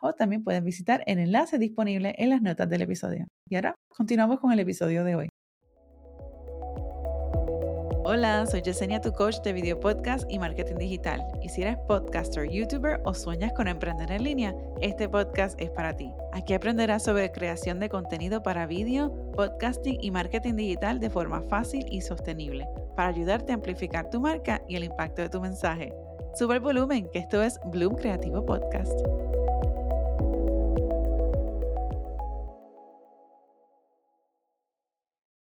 o también puedes visitar el enlace disponible en las notas del episodio. Y ahora continuamos con el episodio de hoy. Hola, soy Yesenia, tu coach de video podcast y marketing digital. Y si eres podcaster, youtuber o sueñas con emprender en línea, este podcast es para ti. Aquí aprenderás sobre creación de contenido para vídeo, podcasting y marketing digital de forma fácil y sostenible para ayudarte a amplificar tu marca y el impacto de tu mensaje. Sube el volumen, que esto es Bloom Creativo Podcast.